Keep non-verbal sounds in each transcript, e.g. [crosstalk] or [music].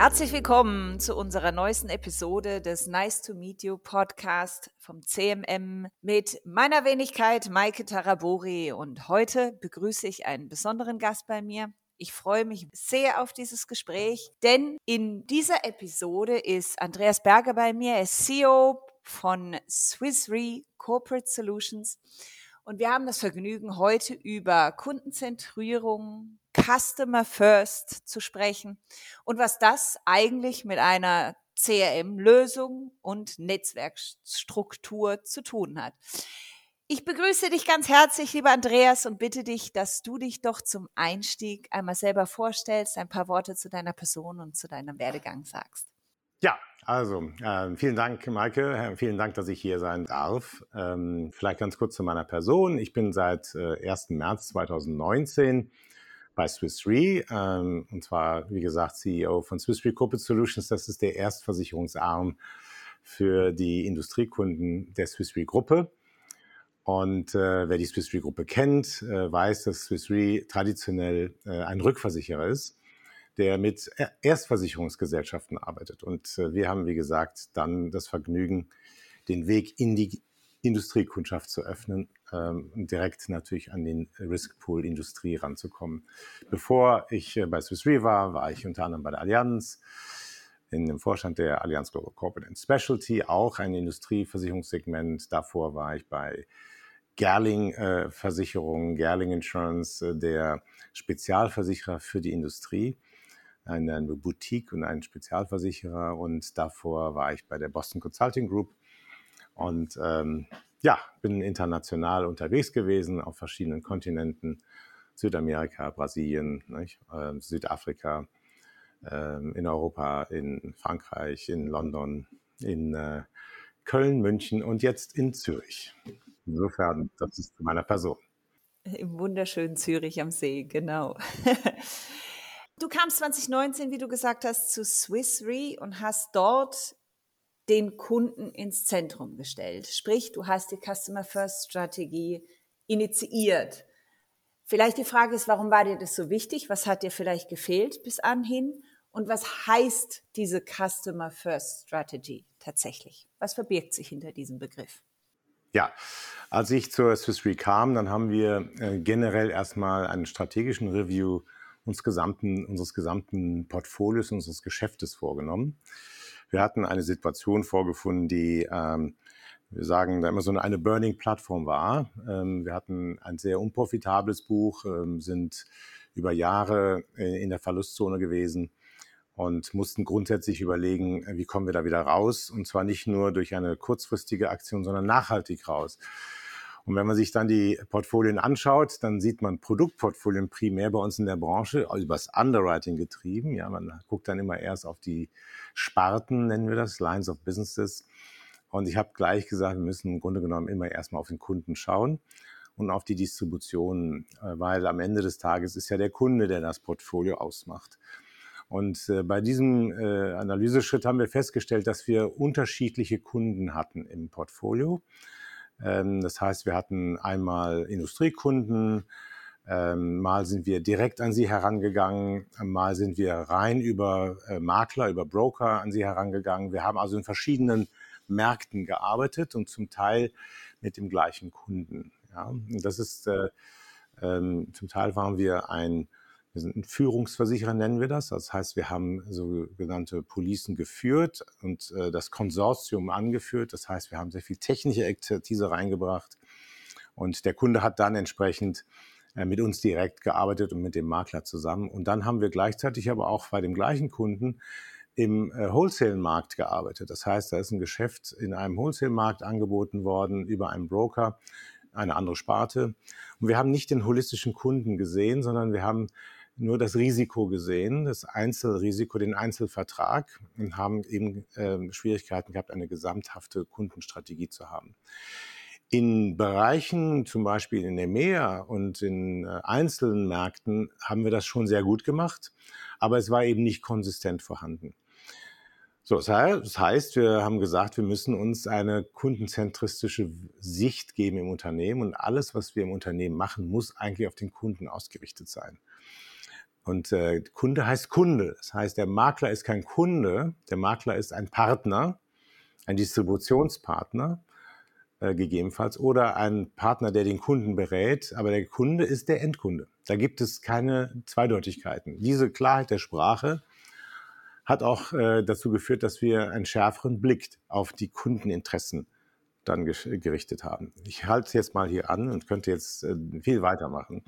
Herzlich willkommen zu unserer neuesten Episode des Nice to Meet You Podcast vom CMM mit meiner Wenigkeit Maike Tarabori. Und heute begrüße ich einen besonderen Gast bei mir. Ich freue mich sehr auf dieses Gespräch, denn in dieser Episode ist Andreas Berger bei mir. Er ist CEO von Swiss Re Corporate Solutions. Und wir haben das Vergnügen, heute über Kundenzentrierung, Customer First zu sprechen und was das eigentlich mit einer CRM-Lösung und Netzwerkstruktur zu tun hat. Ich begrüße dich ganz herzlich, lieber Andreas, und bitte dich, dass du dich doch zum Einstieg einmal selber vorstellst, ein paar Worte zu deiner Person und zu deinem Werdegang sagst. Ja, also äh, vielen Dank, Maike. Vielen Dank, dass ich hier sein darf. Ähm, vielleicht ganz kurz zu meiner Person. Ich bin seit äh, 1. März 2019 bei Swiss Re, ähm, und zwar, wie gesagt, CEO von Swiss Re Corporate Solutions. Das ist der Erstversicherungsarm für die Industriekunden der Swiss Re Gruppe. Und äh, wer die Swiss Re Gruppe kennt, äh, weiß, dass Swiss Re traditionell äh, ein Rückversicherer ist, der mit Erstversicherungsgesellschaften arbeitet. Und äh, wir haben, wie gesagt, dann das Vergnügen, den Weg in die Industriekundschaft zu öffnen ähm, direkt natürlich an den Riskpool Industrie ranzukommen. Bevor ich äh, bei Swiss Re war, war ich unter anderem bei der Allianz in dem Vorstand der Allianz Global Corporate and Specialty, auch ein Industrieversicherungssegment. Davor war ich bei Gerling äh, Versicherung, Gerling Insurance, äh, der Spezialversicherer für die Industrie, eine, Boutique und ein Spezialversicherer. Und davor war ich bei der Boston Consulting Group und ähm, ja, bin international unterwegs gewesen auf verschiedenen Kontinenten, Südamerika, Brasilien, äh, Südafrika, äh, in Europa, in Frankreich, in London, in äh, Köln, München und jetzt in Zürich. Insofern, das ist zu meiner Person. Im wunderschönen Zürich am See, genau. [laughs] Du kamst 2019, wie du gesagt hast, zu Swiss Re und hast dort den Kunden ins Zentrum gestellt. Sprich, du hast die Customer First Strategie initiiert. Vielleicht die Frage ist, warum war dir das so wichtig? Was hat dir vielleicht gefehlt bis anhin? Und was heißt diese Customer First Strategy tatsächlich? Was verbirgt sich hinter diesem Begriff? Ja, als ich zur Swiss Re kam, dann haben wir äh, generell erstmal einen strategischen Review uns gesamten, unseres gesamten Portfolios, unseres Geschäftes vorgenommen. Wir hatten eine Situation vorgefunden, die, ähm, wir sagen, da immer so eine, Burning-Plattform war. Ähm, wir hatten ein sehr unprofitables Buch, ähm, sind über Jahre äh, in der Verlustzone gewesen und mussten grundsätzlich überlegen, wie kommen wir da wieder raus. Und zwar nicht nur durch eine kurzfristige Aktion, sondern nachhaltig raus. Und wenn man sich dann die Portfolien anschaut, dann sieht man Produktportfolien primär bei uns in der Branche übers Underwriting getrieben. Ja, man guckt dann immer erst auf die Sparten, nennen wir das, Lines of Businesses. Und ich habe gleich gesagt, wir müssen im Grunde genommen immer erstmal auf den Kunden schauen und auf die Distribution, äh, weil am Ende des Tages ist ja der Kunde, der das Portfolio ausmacht. Und äh, bei diesem äh, Analyseschritt haben wir festgestellt, dass wir unterschiedliche Kunden hatten im Portfolio. Ähm, das heißt, wir hatten einmal Industriekunden, ähm, mal sind wir direkt an sie herangegangen, mal sind wir rein über äh, Makler, über Broker an sie herangegangen. Wir haben also in verschiedenen Märkten gearbeitet und zum Teil mit dem gleichen Kunden. Ja, das ist äh, ähm, zum Teil waren wir ein wir sind ein Führungsversicherer, nennen wir das. Das heißt, wir haben sogenannte Policen geführt und äh, das Konsortium angeführt. Das heißt, wir haben sehr viel technische Expertise reingebracht und der Kunde hat dann entsprechend äh, mit uns direkt gearbeitet und mit dem Makler zusammen. Und dann haben wir gleichzeitig aber auch bei dem gleichen Kunden im äh, Wholesale-Markt gearbeitet. Das heißt, da ist ein Geschäft in einem Wholesale-Markt angeboten worden über einen Broker, eine andere Sparte. Und wir haben nicht den holistischen Kunden gesehen, sondern wir haben nur das Risiko gesehen, das Einzelrisiko, den Einzelvertrag und haben eben äh, Schwierigkeiten gehabt, eine gesamthafte Kundenstrategie zu haben. In Bereichen, zum Beispiel in EMEA und in äh, einzelnen Märkten, haben wir das schon sehr gut gemacht, aber es war eben nicht konsistent vorhanden. So, das heißt, wir haben gesagt, wir müssen uns eine kundenzentristische Sicht geben im Unternehmen und alles, was wir im Unternehmen machen, muss eigentlich auf den Kunden ausgerichtet sein. Und äh, Kunde heißt Kunde. Das heißt, der Makler ist kein Kunde, der Makler ist ein Partner, ein Distributionspartner äh, gegebenenfalls oder ein Partner, der den Kunden berät, aber der Kunde ist der Endkunde. Da gibt es keine Zweideutigkeiten. Diese Klarheit der Sprache hat auch äh, dazu geführt, dass wir einen schärferen Blick auf die Kundeninteressen dann gerichtet haben. Ich halte es jetzt mal hier an und könnte jetzt äh, viel weitermachen.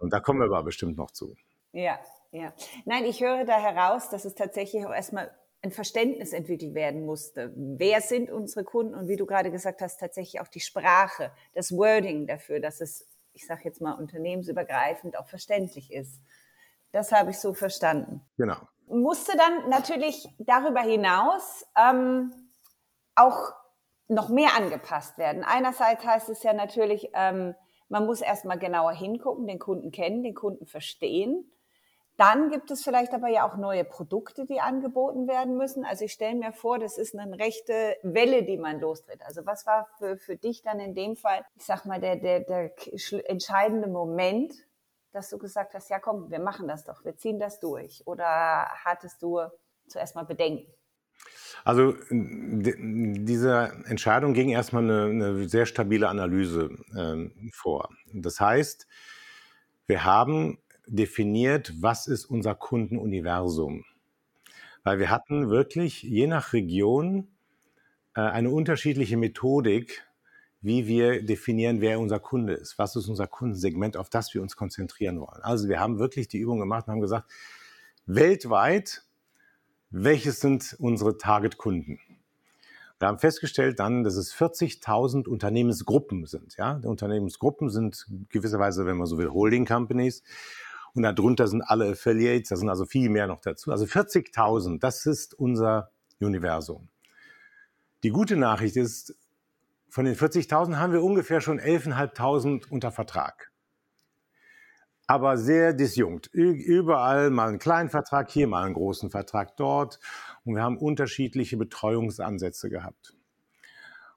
Und da kommen wir aber bestimmt noch zu. Ja, ja. Nein, ich höre da heraus, dass es tatsächlich auch erstmal ein Verständnis entwickelt werden musste. Wer sind unsere Kunden und wie du gerade gesagt hast, tatsächlich auch die Sprache, das Wording dafür, dass es, ich sage jetzt mal, unternehmensübergreifend auch verständlich ist. Das habe ich so verstanden. Genau. Musste dann natürlich darüber hinaus ähm, auch noch mehr angepasst werden. Einerseits heißt es ja natürlich, ähm, man muss erstmal genauer hingucken, den Kunden kennen, den Kunden verstehen. Dann gibt es vielleicht aber ja auch neue Produkte, die angeboten werden müssen. Also ich stelle mir vor, das ist eine rechte Welle, die man lostritt. Also was war für, für dich dann in dem Fall, ich sag mal, der, der, der entscheidende Moment, dass du gesagt hast, ja komm, wir machen das doch, wir ziehen das durch? Oder hattest du zuerst mal Bedenken? Also diese Entscheidung ging erstmal eine, eine sehr stabile Analyse äh, vor. Das heißt, wir haben definiert, was ist unser Kundenuniversum. Weil wir hatten wirklich je nach Region äh, eine unterschiedliche Methodik, wie wir definieren, wer unser Kunde ist. Was ist unser Kundensegment, auf das wir uns konzentrieren wollen. Also wir haben wirklich die Übung gemacht und haben gesagt, weltweit, welches sind unsere Target-Kunden? Wir haben festgestellt dann, dass es 40.000 Unternehmensgruppen sind. Ja? Unternehmensgruppen sind gewisserweise, wenn man so will, Holding Companies. Und darunter sind alle Affiliates, da sind also viel mehr noch dazu. Also 40.000, das ist unser Universum. Die gute Nachricht ist, von den 40.000 haben wir ungefähr schon 11.500 unter Vertrag. Aber sehr disjunkt. Überall mal einen kleinen Vertrag hier, mal einen großen Vertrag dort. Und wir haben unterschiedliche Betreuungsansätze gehabt.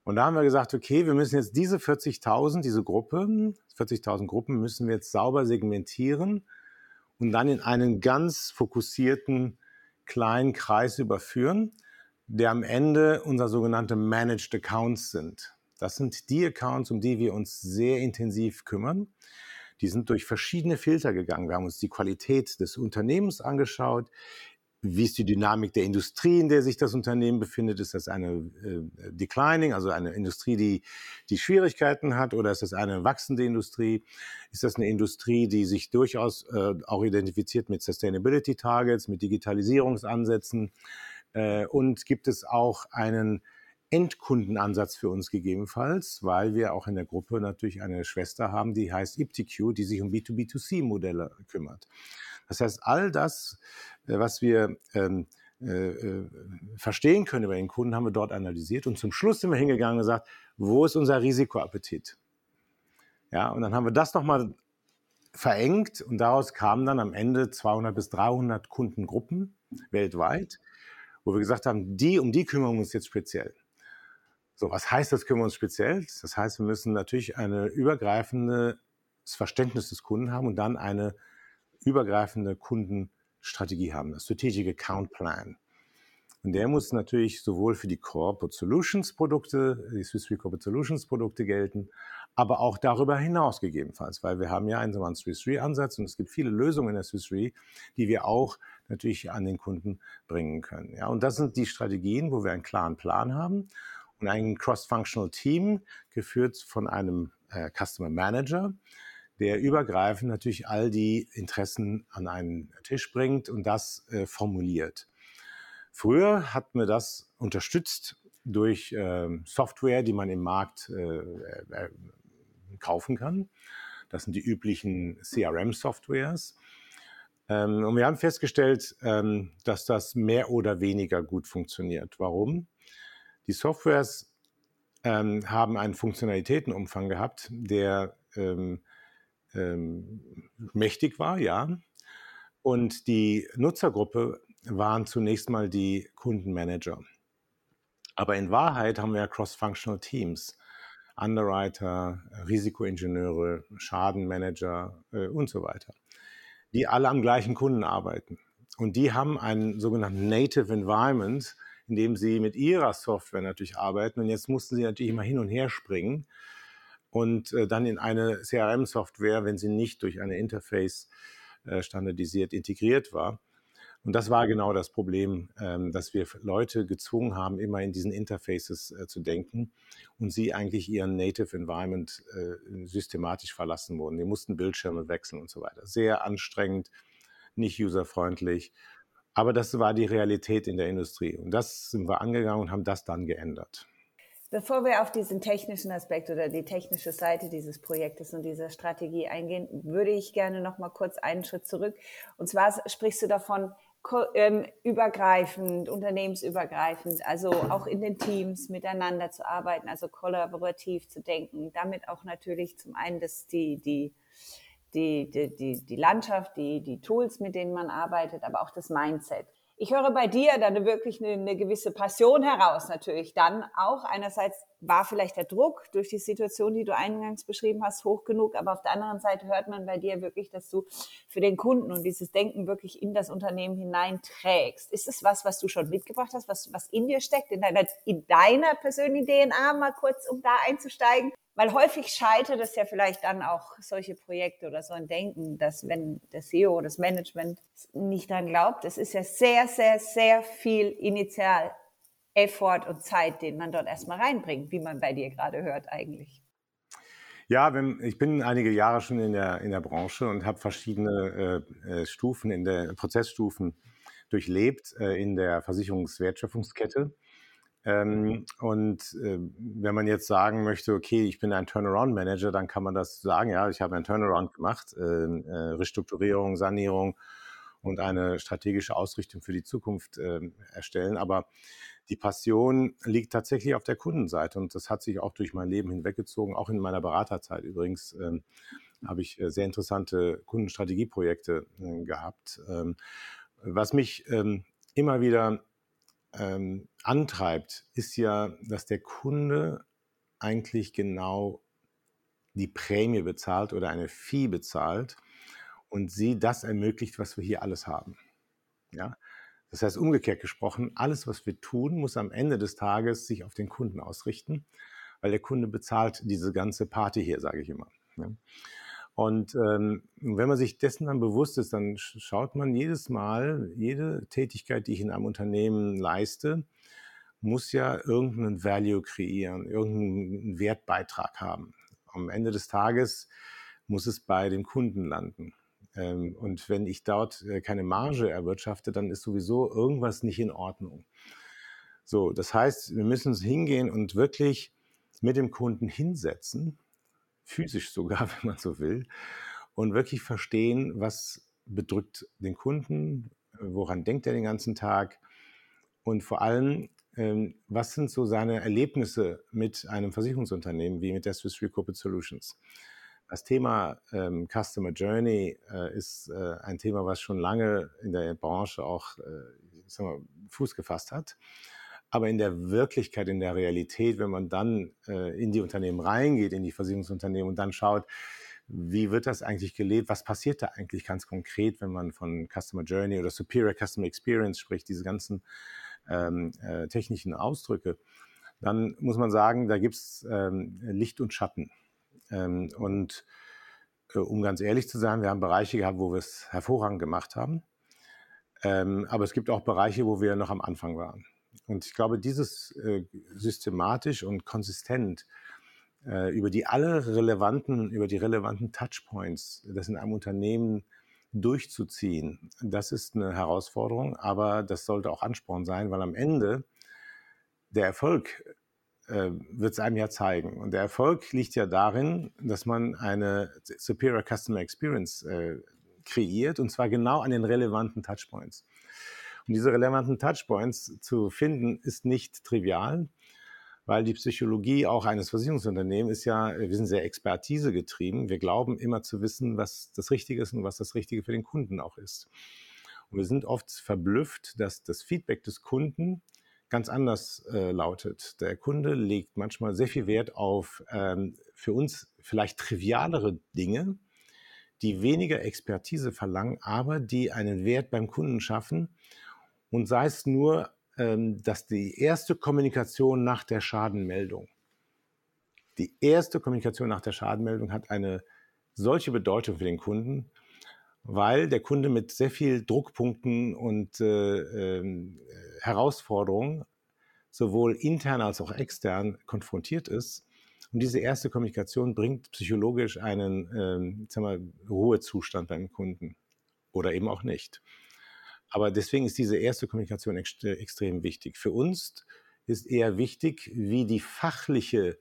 Und da haben wir gesagt, okay, wir müssen jetzt diese 40.000, diese Gruppen, 40.000 Gruppen müssen wir jetzt sauber segmentieren und dann in einen ganz fokussierten kleinen Kreis überführen, der am Ende unser sogenannte Managed Accounts sind. Das sind die Accounts, um die wir uns sehr intensiv kümmern. Die sind durch verschiedene Filter gegangen. Wir haben uns die Qualität des Unternehmens angeschaut, wie ist die Dynamik der Industrie, in der sich das Unternehmen befindet? Ist das eine äh, declining, also eine Industrie, die, die Schwierigkeiten hat, oder ist das eine wachsende Industrie? Ist das eine Industrie, die sich durchaus äh, auch identifiziert mit Sustainability Targets, mit Digitalisierungsansätzen? Äh, und gibt es auch einen Endkundenansatz für uns gegebenenfalls, weil wir auch in der Gruppe natürlich eine Schwester haben, die heißt IPTQ, die sich um B2B2C-Modelle kümmert. Das heißt, all das, was wir ähm, äh, äh, verstehen können über den Kunden, haben wir dort analysiert und zum Schluss sind wir hingegangen und gesagt, wo ist unser Risikoappetit? Ja, und dann haben wir das nochmal verengt und daraus kamen dann am Ende 200 bis 300 Kundengruppen weltweit, wo wir gesagt haben, die, um die kümmern wir uns jetzt speziell. So, was heißt das, kümmern wir uns speziell? Das heißt, wir müssen natürlich ein übergreifendes Verständnis des Kunden haben und dann eine übergreifende Kundenstrategie haben, das Strategic Account Plan. Und der muss natürlich sowohl für die Corporate Solutions Produkte, die Swiss Re Corporate Solutions Produkte gelten, aber auch darüber hinaus gegebenenfalls, weil wir haben ja einen, einen Swiss Re Ansatz und es gibt viele Lösungen in der Swiss Re, die wir auch natürlich an den Kunden bringen können. Ja, und das sind die Strategien, wo wir einen klaren Plan haben und ein Cross-Functional Team geführt von einem äh, Customer Manager, der übergreifend natürlich all die Interessen an einen Tisch bringt und das äh, formuliert. Früher hat man das unterstützt durch äh, Software, die man im Markt äh, äh, kaufen kann. Das sind die üblichen CRM-Softwares. Ähm, und wir haben festgestellt, ähm, dass das mehr oder weniger gut funktioniert. Warum? Die Softwares ähm, haben einen Funktionalitätenumfang gehabt, der ähm, ähm, mächtig war, ja. Und die Nutzergruppe waren zunächst mal die Kundenmanager. Aber in Wahrheit haben wir ja Cross-Functional Teams. Underwriter, Risikoingenieure, Schadenmanager äh, und so weiter. die alle am gleichen Kunden arbeiten. Und die haben einen sogenannten Native Environment, in dem sie mit ihrer Software natürlich arbeiten. Und jetzt mussten sie natürlich immer hin und her springen und äh, dann in eine CRM-Software, wenn sie nicht durch eine Interface äh, standardisiert integriert war. Und das war genau das Problem, ähm, dass wir Leute gezwungen haben, immer in diesen Interfaces äh, zu denken und sie eigentlich ihren Native Environment äh, systematisch verlassen wurden. Die mussten Bildschirme wechseln und so weiter. Sehr anstrengend, nicht userfreundlich. Aber das war die Realität in der Industrie. Und das sind wir angegangen und haben das dann geändert. Bevor wir auf diesen technischen Aspekt oder die technische Seite dieses Projektes und dieser Strategie eingehen, würde ich gerne noch mal kurz einen Schritt zurück. Und zwar sprichst du davon, ähm, übergreifend, unternehmensübergreifend, also auch in den Teams miteinander zu arbeiten, also kollaborativ zu denken. Damit auch natürlich zum einen das, die, die, die, die, die, die Landschaft, die, die Tools, mit denen man arbeitet, aber auch das Mindset. Ich höre bei dir dann wirklich eine, eine, gewisse Passion heraus natürlich dann auch. Einerseits war vielleicht der Druck durch die Situation, die du eingangs beschrieben hast, hoch genug, aber auf der anderen Seite hört man bei dir wirklich, dass du für den Kunden und dieses Denken wirklich in das Unternehmen hineinträgst. Ist es was, was du schon mitgebracht hast, was, was in dir steckt, in deiner, in deiner persönlichen DNA, mal kurz, um da einzusteigen? Weil häufig scheitert es ja vielleicht dann auch solche Projekte oder so ein Denken, dass wenn der CEO, das Management nicht dran glaubt, es ist ja sehr, sehr, sehr viel initial Effort und Zeit, den man dort erstmal reinbringt, wie man bei dir gerade hört eigentlich. Ja, wenn, ich bin einige Jahre schon in der, in der Branche und habe verschiedene äh, äh Stufen, in der Prozessstufen durchlebt äh, in der Versicherungswertschöpfungskette. Ähm, und äh, wenn man jetzt sagen möchte, okay, ich bin ein Turnaround-Manager, dann kann man das sagen, ja, ich habe einen Turnaround gemacht, äh, äh, Restrukturierung, Sanierung und eine strategische Ausrichtung für die Zukunft äh, erstellen. Aber die Passion liegt tatsächlich auf der Kundenseite und das hat sich auch durch mein Leben hinweggezogen, auch in meiner Beraterzeit übrigens. Ähm, habe ich äh, sehr interessante Kundenstrategieprojekte äh, gehabt. Ähm, was mich ähm, immer wieder ähm, antreibt, ist ja, dass der Kunde eigentlich genau die Prämie bezahlt oder eine Fee bezahlt und sie das ermöglicht, was wir hier alles haben. Ja? Das heißt, umgekehrt gesprochen, alles, was wir tun, muss am Ende des Tages sich auf den Kunden ausrichten, weil der Kunde bezahlt diese ganze Party hier, sage ich immer. Ja? Und ähm, wenn man sich dessen dann bewusst ist, dann schaut man jedes Mal, jede Tätigkeit, die ich in einem Unternehmen leiste, muss ja irgendeinen Value kreieren, irgendeinen Wertbeitrag haben. Am Ende des Tages muss es bei dem Kunden landen. Ähm, und wenn ich dort äh, keine Marge erwirtschafte, dann ist sowieso irgendwas nicht in Ordnung. So, das heißt, wir müssen hingehen und wirklich mit dem Kunden hinsetzen physisch sogar, [laughs] wenn man so will, und wirklich verstehen, was bedrückt den Kunden, woran denkt er den ganzen Tag und vor allem, ähm, was sind so seine Erlebnisse mit einem Versicherungsunternehmen wie mit der Swiss Re Corporate Solutions. Das Thema ähm, Customer Journey äh, ist äh, ein Thema, was schon lange in der Branche auch äh, mal, Fuß gefasst hat. Aber in der Wirklichkeit, in der Realität, wenn man dann äh, in die Unternehmen reingeht, in die Versicherungsunternehmen und dann schaut, wie wird das eigentlich gelebt? Was passiert da eigentlich ganz konkret, wenn man von Customer Journey oder Superior Customer Experience spricht, diese ganzen ähm, äh, technischen Ausdrücke? Dann muss man sagen, da gibt es ähm, Licht und Schatten. Ähm, und äh, um ganz ehrlich zu sein, wir haben Bereiche gehabt, wo wir es hervorragend gemacht haben. Ähm, aber es gibt auch Bereiche, wo wir noch am Anfang waren. Und ich glaube, dieses äh, systematisch und konsistent äh, über die alle relevanten, über die relevanten Touchpoints, das in einem Unternehmen durchzuziehen, das ist eine Herausforderung, aber das sollte auch Ansporn sein, weil am Ende der Erfolg äh, wird es einem ja zeigen. Und der Erfolg liegt ja darin, dass man eine Superior Customer Experience kreiert und zwar genau an den relevanten Touchpoints. Und diese relevanten Touchpoints zu finden, ist nicht trivial, weil die Psychologie auch eines Versicherungsunternehmens ist ja, wir sind sehr Expertise getrieben. Wir glauben immer zu wissen, was das Richtige ist und was das Richtige für den Kunden auch ist. Und wir sind oft verblüfft, dass das Feedback des Kunden ganz anders äh, lautet. Der Kunde legt manchmal sehr viel Wert auf ähm, für uns vielleicht trivialere Dinge, die weniger Expertise verlangen, aber die einen Wert beim Kunden schaffen. Und sei es nur, ähm, dass die erste Kommunikation nach der Schadenmeldung, die erste Kommunikation nach der Schadenmeldung hat eine solche Bedeutung für den Kunden, weil der Kunde mit sehr viel Druckpunkten und äh, äh, Herausforderungen sowohl intern als auch extern konfrontiert ist. Und diese erste Kommunikation bringt psychologisch einen ähm, sagen wir, Ruhezustand beim Kunden oder eben auch nicht. Aber deswegen ist diese erste Kommunikation ext extrem wichtig. Für uns ist eher wichtig, wie die fachliche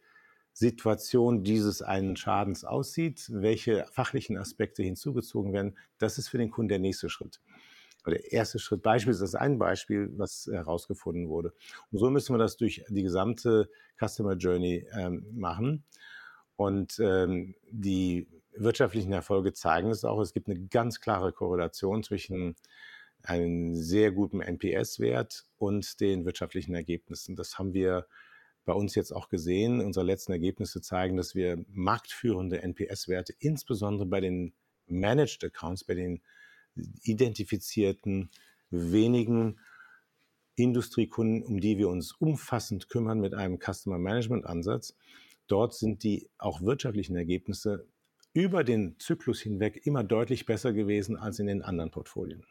Situation dieses einen Schadens aussieht, welche fachlichen Aspekte hinzugezogen werden. Das ist für den Kunden der nächste Schritt der erste Schritt. Beispiel ist das ein Beispiel, was herausgefunden wurde. Und so müssen wir das durch die gesamte Customer Journey ähm, machen. Und ähm, die wirtschaftlichen Erfolge zeigen es auch. Es gibt eine ganz klare Korrelation zwischen einem sehr guten NPS-Wert und den wirtschaftlichen Ergebnissen. Das haben wir bei uns jetzt auch gesehen. Unsere letzten Ergebnisse zeigen, dass wir marktführende NPS-Werte, insbesondere bei den Managed Accounts, bei den identifizierten wenigen Industriekunden, um die wir uns umfassend kümmern mit einem Customer Management Ansatz. Dort sind die auch wirtschaftlichen Ergebnisse über den Zyklus hinweg immer deutlich besser gewesen als in den anderen Portfolien.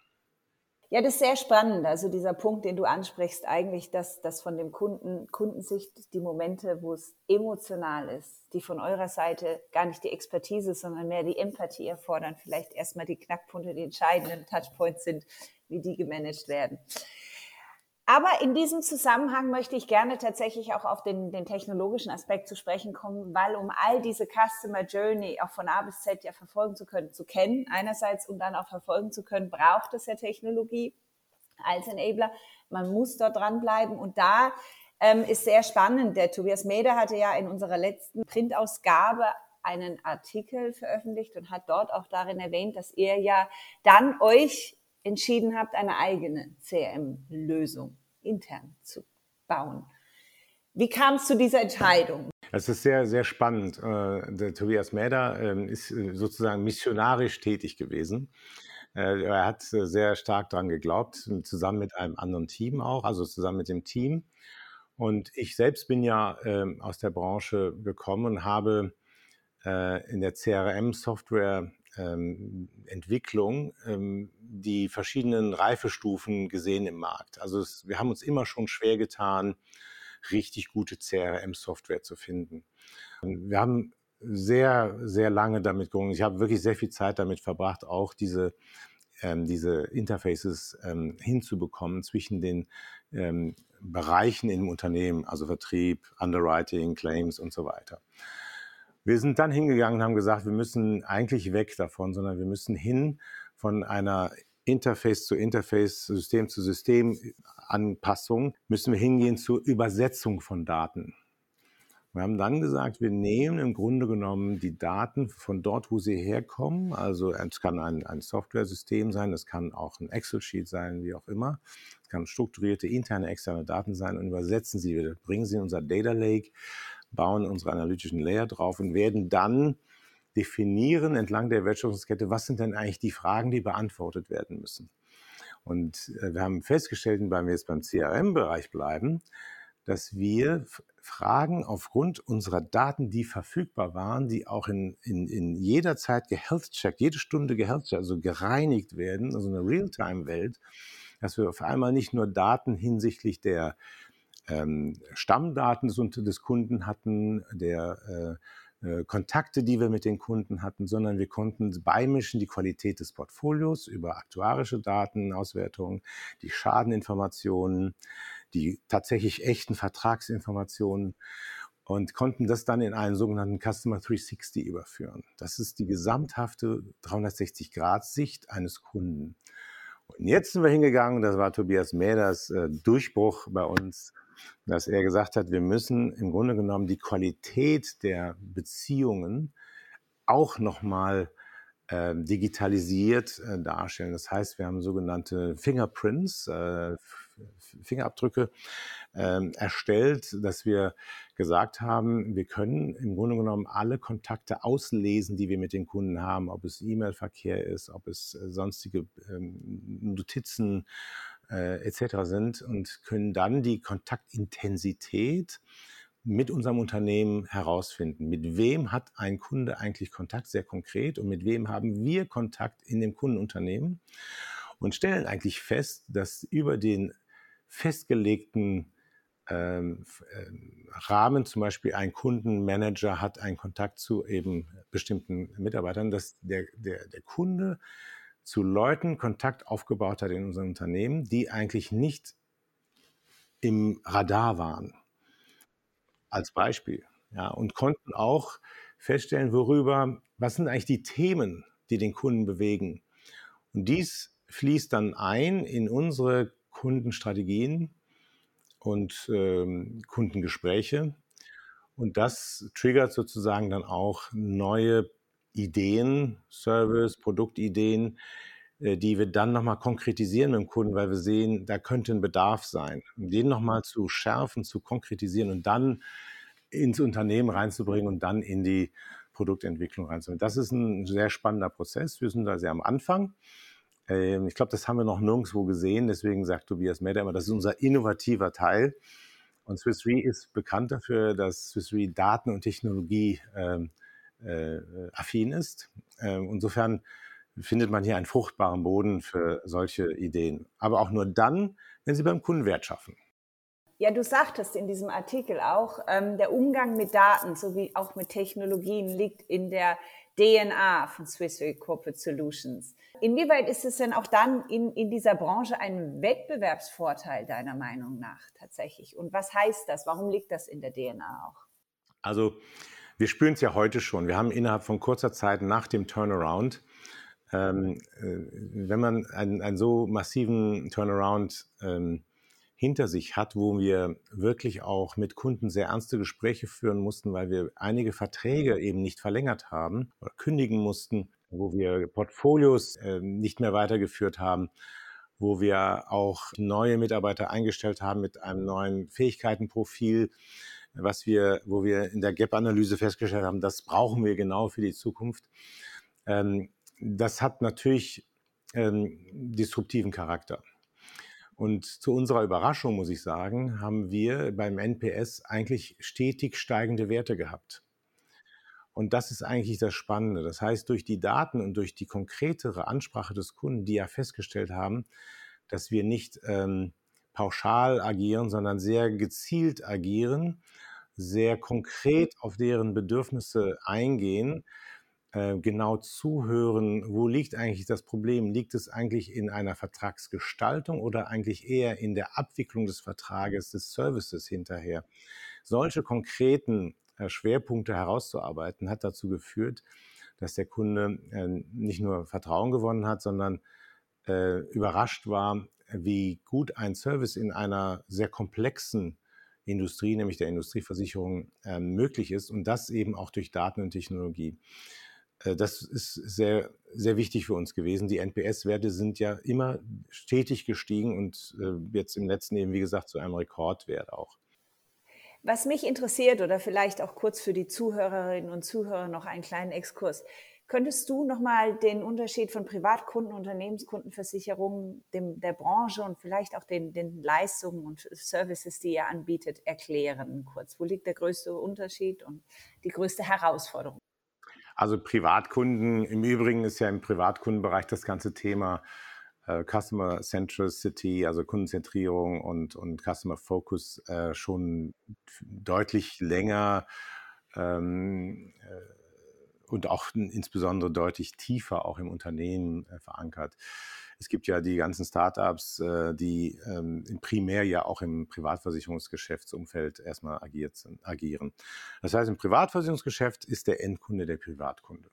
Ja, das ist sehr spannend. Also dieser Punkt, den du ansprichst, eigentlich, dass, dass von dem Kunden, Kundensicht die Momente, wo es emotional ist, die von eurer Seite gar nicht die Expertise, sondern mehr die Empathie erfordern, vielleicht erstmal die Knackpunkte, die entscheidenden Touchpoints sind, wie die gemanagt werden. Aber in diesem Zusammenhang möchte ich gerne tatsächlich auch auf den, den technologischen Aspekt zu sprechen kommen, weil um all diese Customer Journey auch von A bis Z ja verfolgen zu können, zu kennen einerseits und dann auch verfolgen zu können, braucht es ja Technologie als Enabler. Man muss dort dranbleiben und da ähm, ist sehr spannend. Der Tobias Meder hatte ja in unserer letzten Printausgabe einen Artikel veröffentlicht und hat dort auch darin erwähnt, dass ihr ja dann euch entschieden habt, eine eigene CRM-Lösung intern zu bauen. Wie kam es zu dieser Entscheidung? Es ist sehr, sehr spannend. Äh, der Tobias Mäder ähm, ist äh, sozusagen missionarisch tätig gewesen. Äh, er hat sehr stark daran geglaubt, zusammen mit einem anderen Team auch, also zusammen mit dem Team. Und ich selbst bin ja ähm, aus der Branche gekommen und habe in der CRM-Software ähm, Entwicklung ähm, die verschiedenen Reifestufen gesehen im Markt. Also es, wir haben uns immer schon schwer getan, richtig gute CRM-Software zu finden. Wir haben sehr, sehr lange damit gerungen. Ich habe wirklich sehr viel Zeit damit verbracht, auch diese, ähm, diese Interfaces ähm, hinzubekommen zwischen den ähm, Bereichen im Unternehmen, also Vertrieb, Underwriting, Claims und so weiter. Wir sind dann hingegangen und haben gesagt, wir müssen eigentlich weg davon, sondern wir müssen hin von einer Interface zu Interface, System zu System Anpassung, müssen wir hingehen zur Übersetzung von Daten. Wir haben dann gesagt, wir nehmen im Grunde genommen die Daten von dort, wo sie herkommen. Also es kann ein, ein Software-System sein, es kann auch ein Excel-Sheet sein, wie auch immer. Es kann strukturierte interne, externe Daten sein und übersetzen sie wieder, bringen sie in unser Data Lake, bauen unsere analytischen Layer drauf und werden dann definieren entlang der Wertschöpfungskette, was sind denn eigentlich die Fragen, die beantwortet werden müssen. Und äh, wir haben festgestellt, weil wir jetzt beim CRM-Bereich bleiben, dass wir Fragen aufgrund unserer Daten, die verfügbar waren, die auch in, in, in jeder Zeit gehealth-checkt, jede Stunde gehealth-checkt, also gereinigt werden, also eine Realtime-Welt, dass wir auf einmal nicht nur Daten hinsichtlich der ähm, Stammdaten des, Kunden hatten, der äh, äh, Kontakte, die wir mit den Kunden hatten, sondern wir konnten beimischen die Qualität des Portfolios über aktuarische Daten, Auswertungen, die Schadeninformationen, die tatsächlich echten Vertragsinformationen und konnten das dann in einen sogenannten Customer 360 überführen. Das ist die gesamthafte 360-Grad-Sicht eines Kunden. Und jetzt sind wir hingegangen, das war Tobias Mäders äh, Durchbruch bei uns, dass er gesagt hat, wir müssen im Grunde genommen die Qualität der Beziehungen auch nochmal äh, digitalisiert äh, darstellen. Das heißt, wir haben sogenannte Fingerprints, äh, Fingerabdrücke ähm, erstellt, dass wir gesagt haben, wir können im Grunde genommen alle Kontakte auslesen, die wir mit den Kunden haben, ob es E-Mail-Verkehr ist, ob es äh, sonstige ähm, Notizen äh, etc. sind und können dann die Kontaktintensität mit unserem Unternehmen herausfinden. Mit wem hat ein Kunde eigentlich Kontakt, sehr konkret, und mit wem haben wir Kontakt in dem Kundenunternehmen und stellen eigentlich fest, dass über den festgelegten ähm, ähm, Rahmen, zum Beispiel ein Kundenmanager hat einen Kontakt zu eben bestimmten Mitarbeitern, dass der, der, der Kunde zu Leuten Kontakt aufgebaut hat in unserem Unternehmen, die eigentlich nicht im Radar waren als Beispiel. Ja, und konnten auch feststellen, worüber, was sind eigentlich die Themen, die den Kunden bewegen. Und dies fließt dann ein in unsere Kundenstrategien und ähm, Kundengespräche. Und das triggert sozusagen dann auch neue Ideen, Service, Produktideen, äh, die wir dann nochmal konkretisieren mit dem Kunden, weil wir sehen, da könnte ein Bedarf sein. Um den nochmal zu schärfen, zu konkretisieren und dann ins Unternehmen reinzubringen und dann in die Produktentwicklung reinzubringen. Das ist ein sehr spannender Prozess. Wir sind da sehr am Anfang. Ähm, ich glaube, das haben wir noch nirgendwo gesehen. Deswegen sagt Tobias Meder immer, das ist unser innovativer Teil. Und Swiss Re ist bekannt dafür, dass Swiss Re Daten- und Technologie ähm, äh, affin ist. Ähm, insofern findet man hier einen fruchtbaren Boden für solche Ideen. Aber auch nur dann, wenn sie beim Kunden Wert schaffen. Ja, du sagtest in diesem Artikel auch, ähm, der Umgang mit Daten sowie auch mit Technologien liegt in der DNA von Swiss Re Corporate Solutions. Inwieweit ist es denn auch dann in, in dieser Branche ein Wettbewerbsvorteil deiner Meinung nach tatsächlich? Und was heißt das? Warum liegt das in der DNA auch? Also wir spüren es ja heute schon. Wir haben innerhalb von kurzer Zeit nach dem Turnaround, ähm, äh, wenn man einen, einen, so massiven Turnaround ähm, hinter sich hat, wo wir wirklich auch mit Kunden sehr ernste Gespräche führen mussten, weil wir einige Verträge eben nicht verlängert haben oder kündigen mussten, wo wir Portfolios äh, nicht mehr weitergeführt haben, wo wir auch neue Mitarbeiter eingestellt haben mit einem neuen Fähigkeitenprofil, was wir, wo wir in der Gap-Analyse festgestellt haben, das brauchen wir genau für die Zukunft. Ähm, das hat natürlich ähm, disruptiven Charakter. Und zu unserer Überraschung, muss ich sagen, haben wir beim NPS eigentlich stetig steigende Werte gehabt. Und das ist eigentlich das Spannende. Das heißt, durch die Daten und durch die konkretere Ansprache des Kunden, die ja festgestellt haben, dass wir nicht ähm, pauschal agieren, sondern sehr gezielt agieren, sehr konkret auf deren Bedürfnisse eingehen, äh, genau zuhören, wo liegt eigentlich das Problem? Liegt es eigentlich in einer Vertragsgestaltung oder eigentlich eher in der Abwicklung des Vertrages, des Services hinterher? Solche konkreten äh, Schwerpunkte herauszuarbeiten, hat dazu geführt, dass der Kunde äh, nicht nur Vertrauen gewonnen hat, sondern überrascht war, wie gut ein Service in einer sehr komplexen Industrie, nämlich der Industrieversicherung, möglich ist und das eben auch durch Daten und Technologie. Äh, das ist sehr, sehr wichtig für uns gewesen. Die NPS-Werte sind ja immer stetig gestiegen und äh, jetzt im letzten eben, wie gesagt, zu einem Rekordwert auch. Was mich interessiert oder vielleicht auch kurz für die Zuhörerinnen und Zuhörer noch einen kleinen Exkurs. Könntest du nochmal den Unterschied von Privatkunden, Unternehmenskundenversicherungen, dem, der Branche und vielleicht auch den, den Leistungen und Services, die ihr anbietet, erklären kurz? Wo liegt der größte Unterschied und die größte Herausforderung? Also Privatkunden, im Übrigen ist ja im Privatkundenbereich das ganze Thema äh, Customer Centricity, also Kundenzentrierung und, und Customer Focus äh, schon deutlich länger ähm, äh, und auch insbesondere deutlich tiefer auch im Unternehmen äh, verankert. Es gibt ja die ganzen Startups, äh, die ähm, primär ja auch im Privatversicherungsgeschäftsumfeld erstmal agiert agieren. Das heißt, im Privatversicherungsgeschäft ist der Endkunde der Privatkunde.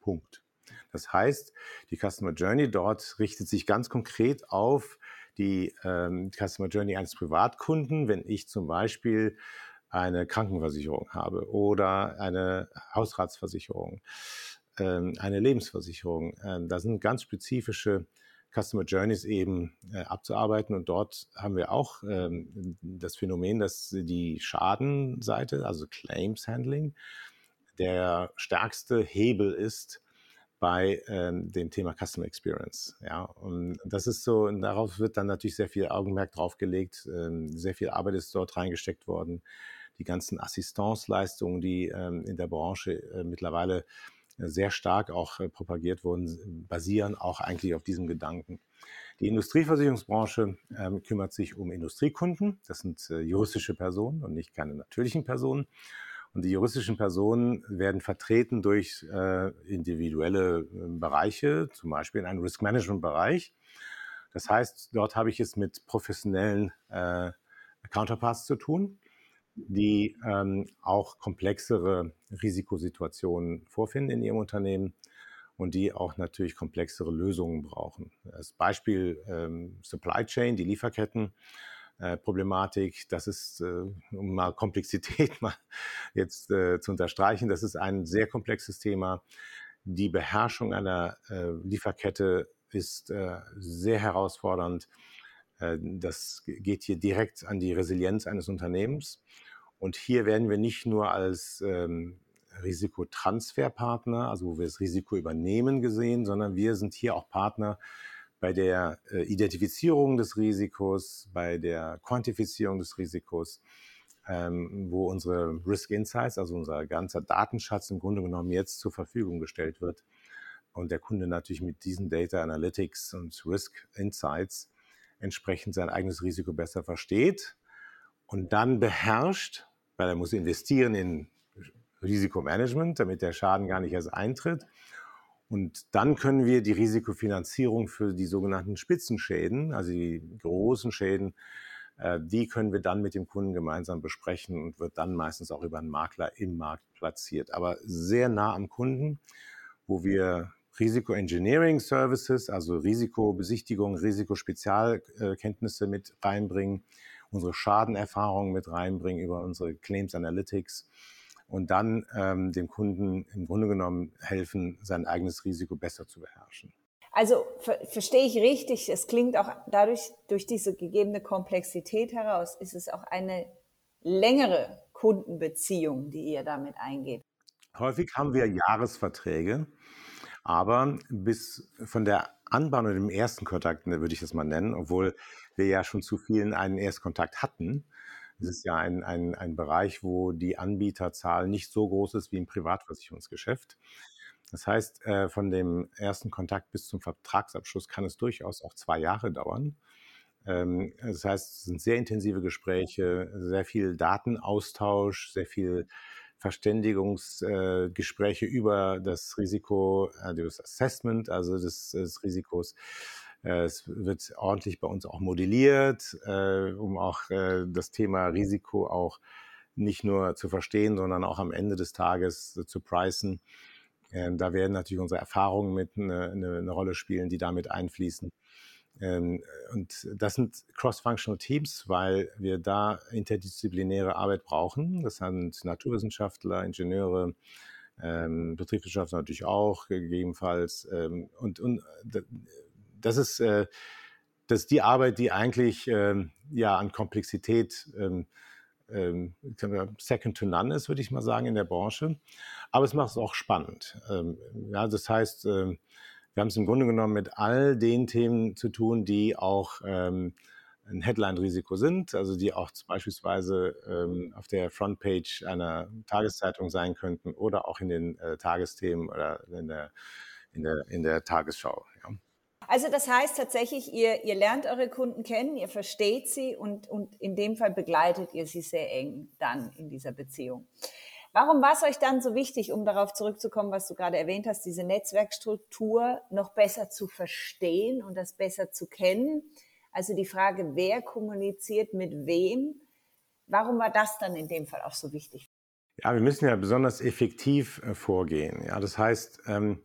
Punkt. Das heißt, die Customer Journey dort richtet sich ganz konkret auf die ähm, Customer Journey eines Privatkunden, wenn ich zum Beispiel eine Krankenversicherung habe oder eine Hausratsversicherung ähm, eine Lebensversicherung. Ähm, da sind ganz spezifische Customer Journeys eben äh, abzuarbeiten. Und dort haben wir auch ähm, das Phänomen, dass die Schadenseite, also Claims Handling, der stärkste Hebel ist bei dem Thema Customer Experience. Ja, und das ist so, und darauf wird dann natürlich sehr viel Augenmerk draufgelegt, sehr viel Arbeit ist dort reingesteckt worden. Die ganzen Assistenzleistungen, die ähm, in der Branche äh, mittlerweile sehr stark auch äh, propagiert wurden, basieren auch eigentlich auf diesem Gedanken. Die Industrieversicherungsbranche ähm, kümmert sich um Industriekunden. Das sind äh, juristische Personen und nicht keine natürlichen Personen. Und die juristischen Personen werden vertreten durch äh, individuelle äh, Bereiche, zum Beispiel in einem Risk Management Bereich. Das heißt, dort habe ich es mit professionellen äh, Counterparts zu tun, die ähm, auch komplexere Risikosituationen vorfinden in ihrem Unternehmen und die auch natürlich komplexere Lösungen brauchen. Als Beispiel ähm, Supply Chain, die Lieferketten. Äh, Problematik. Das ist, äh, um mal [laughs] Komplexität mal jetzt äh, zu unterstreichen, das ist ein sehr komplexes Thema. Die Beherrschung einer Lieferkette ist sehr herausfordernd. Das geht hier direkt an die Resilienz eines Unternehmens. Und hier werden wir nicht nur als ähm, Risikotransferpartner, also wo wir das Risiko übernehmen gesehen, sondern wir sind hier auch Partner bei der äh, Identifizierung des Risikos, bei der Quantifizierung des Risikos, ähm, wo unsere Risk Insights, also unser ganzer Datenschatz im Grunde genommen jetzt zur Verfügung gestellt wird und der Kunde natürlich mit diesen Data Analytics und Risk Insights entsprechend sein eigenes Risiko besser versteht und dann beherrscht, weil er muss investieren in Risikomanagement, damit der Schaden gar nicht erst eintritt und dann können wir die Risikofinanzierung für die sogenannten Spitzenschäden, also die großen Schäden, äh, die können wir dann mit dem Kunden gemeinsam besprechen und wird dann meistens auch über einen Makler im Markt platziert. Aber sehr nah am Kunden, wo wir Risiko-Engineering Services, also Risikobesichtigung, Risikospezialkenntnisse mit reinbringen, unsere Schadenerfahrungen mit reinbringen über unsere Claims Analytics und dann ähm, dem Kunden im Grunde genommen helfen, sein eigenes Risiko besser zu beherrschen. Also ver verstehe ich richtig, es klingt auch dadurch, durch diese gegebene Komplexität heraus, ist es auch eine längere Kundenbeziehung, die ihr damit eingeht. Häufig haben wir Jahresverträge, aber bis von der Anbahnung und dem ersten Kontakt, ne, würde ich das mal nennen, obwohl wir ja schon zu vielen einen Erstkontakt hatten, es ist ja ein, ein, ein Bereich, wo die Anbieterzahl nicht so groß ist wie im Privatversicherungsgeschäft. Das heißt, äh, von dem ersten Kontakt bis zum Vertragsabschluss kann es durchaus auch zwei Jahre dauern. Ähm, das heißt, es sind sehr intensive Gespräche, sehr viel Datenaustausch, sehr viel Verständigungsgespräche über das Risiko, äh, das Assessment, also des, des Risikos. Äh, es wird ordentlich bei uns auch modelliert, äh, um auch das Thema Risiko auch nicht nur zu verstehen, sondern auch am Ende des Tages zu pricen. Ähm, da werden natürlich unsere Erfahrungen mit eine, eine, eine Rolle spielen, die damit einfließen. Ähm, und das sind cross-functional Teams, weil wir da interdisziplinäre Arbeit brauchen. Das sind Naturwissenschaftler, Ingenieure, ähm, Betriebswissenschaftler natürlich auch gegebenenfalls. und, und das ist, äh, das ist die Arbeit, die eigentlich ähm, ja an Komplexität ähm, ähm, second to none ist, würde ich mal sagen, in der Branche. Aber es macht es auch spannend. Ähm, ja, das heißt, ähm, wir haben es im Grunde genommen mit all den Themen zu tun, die auch ähm, ein Headline-Risiko sind, also die auch beispielsweise ähm, auf der Frontpage einer Tageszeitung sein könnten oder auch in den äh, Tagesthemen oder in der, in der, in der Tagesschau. Ja. Also das heißt tatsächlich, ihr, ihr lernt eure Kunden kennen, ihr versteht sie und, und in dem Fall begleitet ihr sie sehr eng dann in dieser Beziehung. Warum war es euch dann so wichtig, um darauf zurückzukommen, was du gerade erwähnt hast, diese Netzwerkstruktur noch besser zu verstehen und das besser zu kennen? Also die Frage, wer kommuniziert mit wem? Warum war das dann in dem Fall auch so wichtig? Ja, wir müssen ja besonders effektiv äh, vorgehen. Ja, das heißt, ähm,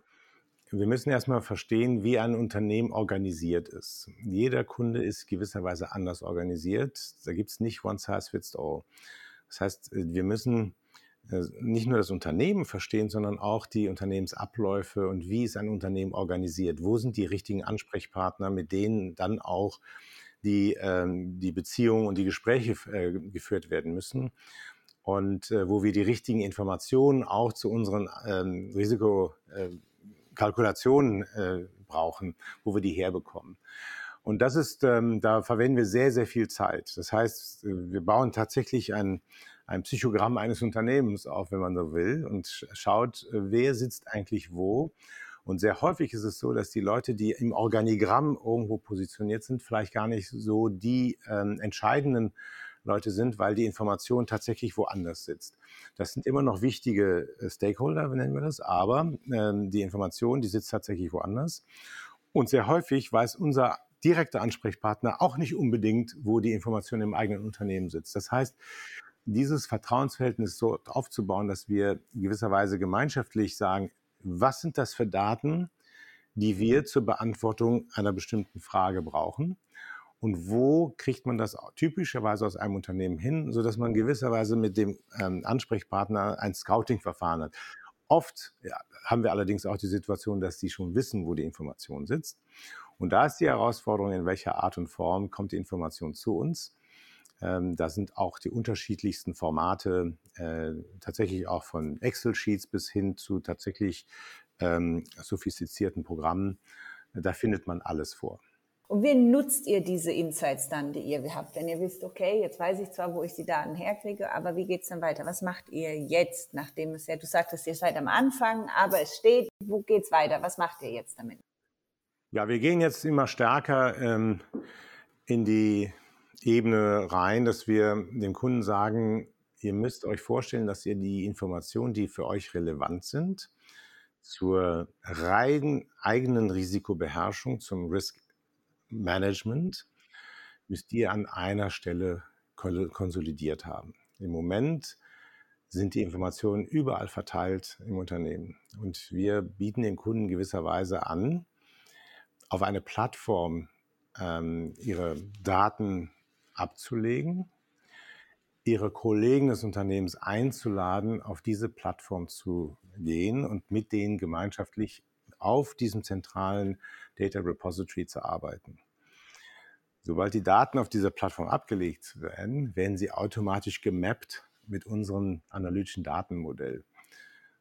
wir müssen erstmal verstehen, wie ein Unternehmen organisiert ist. Jeder Kunde ist gewisserweise anders organisiert. Da gibt es nicht One Size Fits All. Das heißt, wir müssen äh, nicht nur das Unternehmen verstehen, sondern auch die Unternehmensabläufe und wie ist ein Unternehmen organisiert. Wo sind die richtigen Ansprechpartner, mit denen dann auch die, ähm, die Beziehungen und die Gespräche äh, geführt werden müssen. Und äh, wo wir die richtigen Informationen auch zu unseren ähm, Risikokalkulationen äh, brauchen, wo wir die herbekommen. Und das ist, ähm, da verwenden wir sehr, sehr viel Zeit. Das heißt, wir bauen tatsächlich ein, ein Psychogramm eines Unternehmens auf, wenn man so will, und schaut, äh, wer sitzt eigentlich wo. Und sehr häufig ist es so, dass die Leute, die im Organigramm irgendwo positioniert sind, vielleicht gar nicht so die ähm, entscheidenden Leute sind, weil die Information tatsächlich woanders sitzt. Das sind immer noch wichtige äh, Stakeholder, nennen wir das, aber ähm, die Information, die sitzt tatsächlich woanders. Und sehr häufig weiß unser direkter Ansprechpartner auch nicht unbedingt, wo die Information im eigenen Unternehmen sitzt. Das heißt, dieses Vertrauensverhältnis so aufzubauen, dass wir gewisserweise gemeinschaftlich sagen, was sind das für Daten, die wir zur Beantwortung einer bestimmten Frage brauchen und wo kriegt man das typischerweise aus einem Unternehmen hin, sodass man gewisserweise mit dem ähm, Ansprechpartner ein Scouting-Verfahren hat. Oft ja, haben wir allerdings auch die Situation, dass die schon wissen, wo die Information sitzt. Und da ist die Herausforderung, in welcher Art und Form kommt die Information zu uns. Ähm, da sind auch die unterschiedlichsten Formate, äh, tatsächlich auch von Excel-Sheets bis hin zu tatsächlich ähm, sophistizierten Programmen. Da findet man alles vor. Und wie nutzt ihr diese Insights dann, die ihr habt? Wenn ihr wisst, okay, jetzt weiß ich zwar, wo ich die Daten herkriege, aber wie geht's dann weiter? Was macht ihr jetzt, nachdem es ja, du sagtest, ihr seid am Anfang, aber es steht, wo geht's weiter? Was macht ihr jetzt damit? Ja, wir gehen jetzt immer stärker ähm, in die Ebene rein, dass wir dem Kunden sagen, ihr müsst euch vorstellen, dass ihr die Informationen, die für euch relevant sind, zur rein eigenen Risikobeherrschung, zum Risk Management, müsst ihr an einer Stelle konsolidiert haben. Im Moment sind die Informationen überall verteilt im Unternehmen. Und wir bieten den Kunden gewisserweise an, auf eine Plattform ähm, ihre Daten abzulegen, ihre Kollegen des Unternehmens einzuladen, auf diese Plattform zu gehen und mit denen gemeinschaftlich auf diesem zentralen Data Repository zu arbeiten. Sobald die Daten auf dieser Plattform abgelegt werden, werden sie automatisch gemappt mit unserem analytischen Datenmodell.